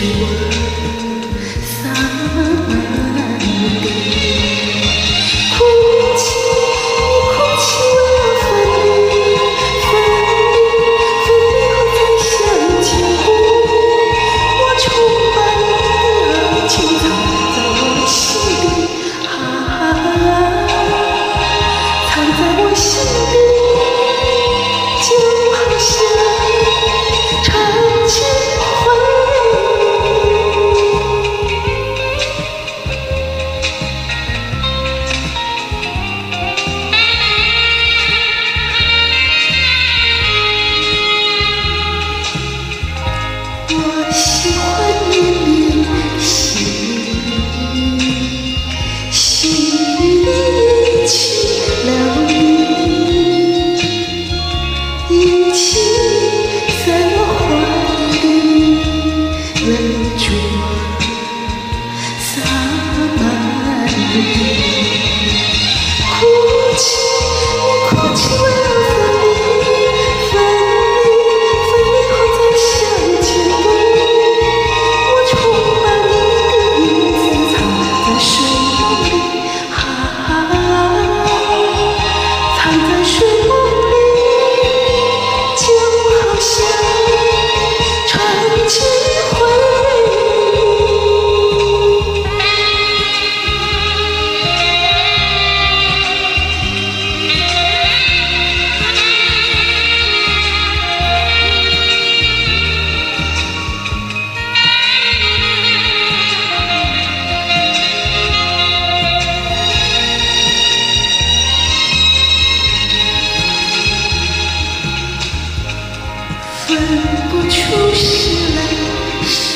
you were.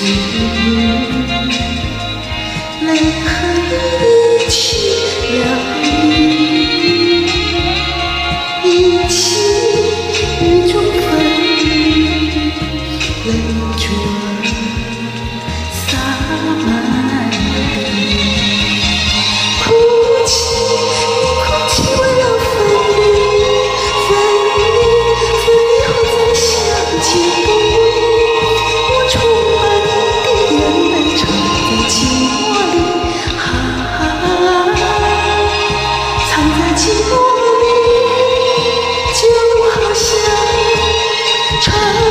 心，来和你一起流，一起雨中分离，泪珠儿洒满。try.